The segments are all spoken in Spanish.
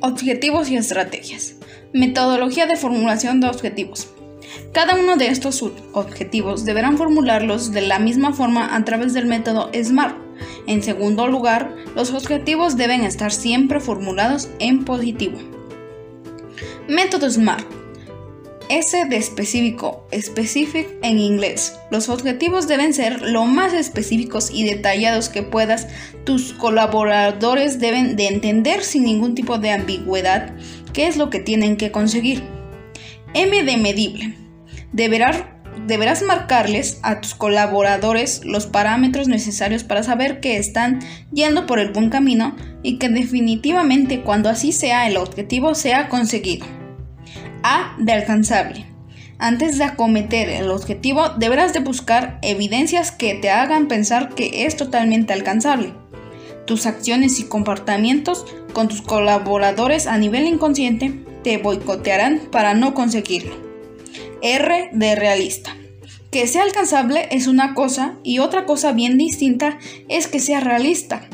Objetivos y estrategias. Metodología de formulación de objetivos. Cada uno de estos objetivos deberán formularlos de la misma forma a través del método SMART. En segundo lugar, los objetivos deben estar siempre formulados en positivo. Método SMART. S de específico, specific en inglés. Los objetivos deben ser lo más específicos y detallados que puedas. Tus colaboradores deben de entender sin ningún tipo de ambigüedad qué es lo que tienen que conseguir. M de medible. Deberás, marcarles a tus colaboradores los parámetros necesarios para saber que están yendo por el buen camino y que definitivamente cuando así sea el objetivo sea conseguido. A de alcanzable. Antes de acometer el objetivo, deberás de buscar evidencias que te hagan pensar que es totalmente alcanzable. Tus acciones y comportamientos con tus colaboradores a nivel inconsciente te boicotearán para no conseguirlo. R de realista. Que sea alcanzable es una cosa y otra cosa bien distinta es que sea realista.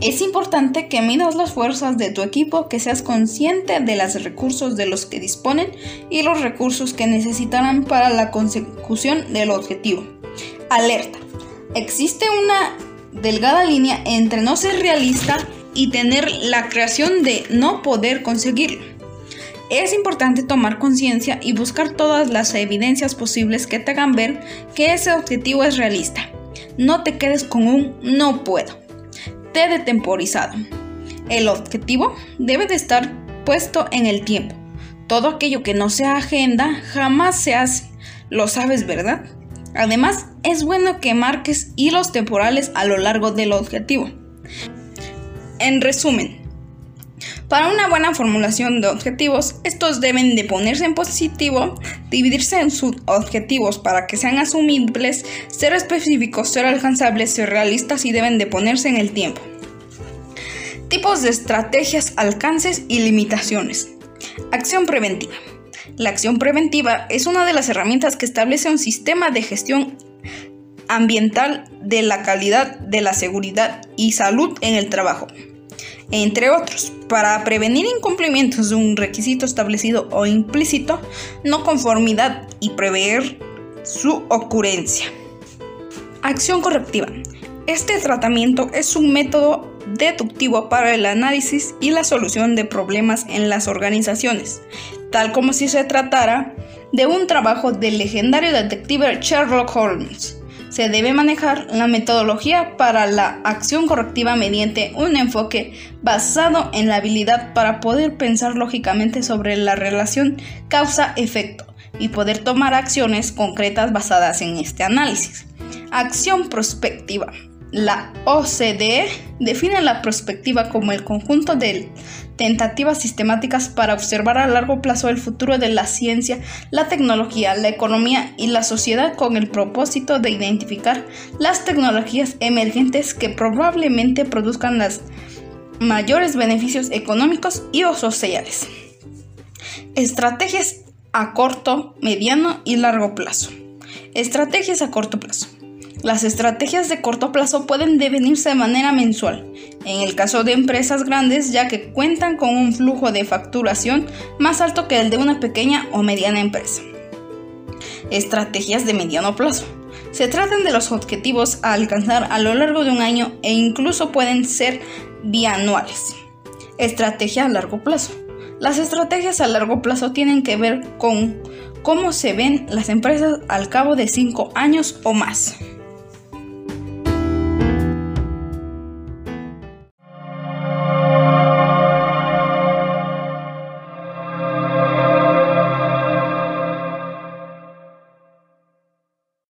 Es importante que midas las fuerzas de tu equipo, que seas consciente de los recursos de los que disponen y los recursos que necesitarán para la consecución del objetivo. Alerta. Existe una delgada línea entre no ser realista y tener la creación de no poder conseguirlo. Es importante tomar conciencia y buscar todas las evidencias posibles que te hagan ver que ese objetivo es realista. No te quedes con un no puedo de temporizado. El objetivo debe de estar puesto en el tiempo. Todo aquello que no sea agenda jamás se hace. Lo sabes, ¿verdad? Además, es bueno que marques hilos temporales a lo largo del objetivo. En resumen, para una buena formulación de objetivos, estos deben de ponerse en positivo, dividirse en subobjetivos para que sean asumibles, ser específicos, ser alcanzables, ser realistas y deben de ponerse en el tiempo. Tipos de estrategias, alcances y limitaciones. Acción preventiva. La acción preventiva es una de las herramientas que establece un sistema de gestión ambiental de la calidad de la seguridad y salud en el trabajo entre otros, para prevenir incumplimientos de un requisito establecido o implícito, no conformidad y prever su ocurrencia. Acción correctiva. Este tratamiento es un método deductivo para el análisis y la solución de problemas en las organizaciones, tal como si se tratara de un trabajo del legendario detective Sherlock Holmes se debe manejar la metodología para la acción correctiva mediante un enfoque basado en la habilidad para poder pensar lógicamente sobre la relación causa-efecto y poder tomar acciones concretas basadas en este análisis. Acción prospectiva. La OCDE define la prospectiva como el conjunto de tentativas sistemáticas para observar a largo plazo el futuro de la ciencia, la tecnología, la economía y la sociedad con el propósito de identificar las tecnologías emergentes que probablemente produzcan los mayores beneficios económicos y o sociales. Estrategias a corto, mediano y largo plazo. Estrategias a corto plazo. Las estrategias de corto plazo pueden devenirse de manera mensual, en el caso de empresas grandes ya que cuentan con un flujo de facturación más alto que el de una pequeña o mediana empresa. Estrategias de mediano plazo. Se tratan de los objetivos a alcanzar a lo largo de un año e incluso pueden ser bianuales. Estrategia a largo plazo. Las estrategias a largo plazo tienen que ver con cómo se ven las empresas al cabo de 5 años o más.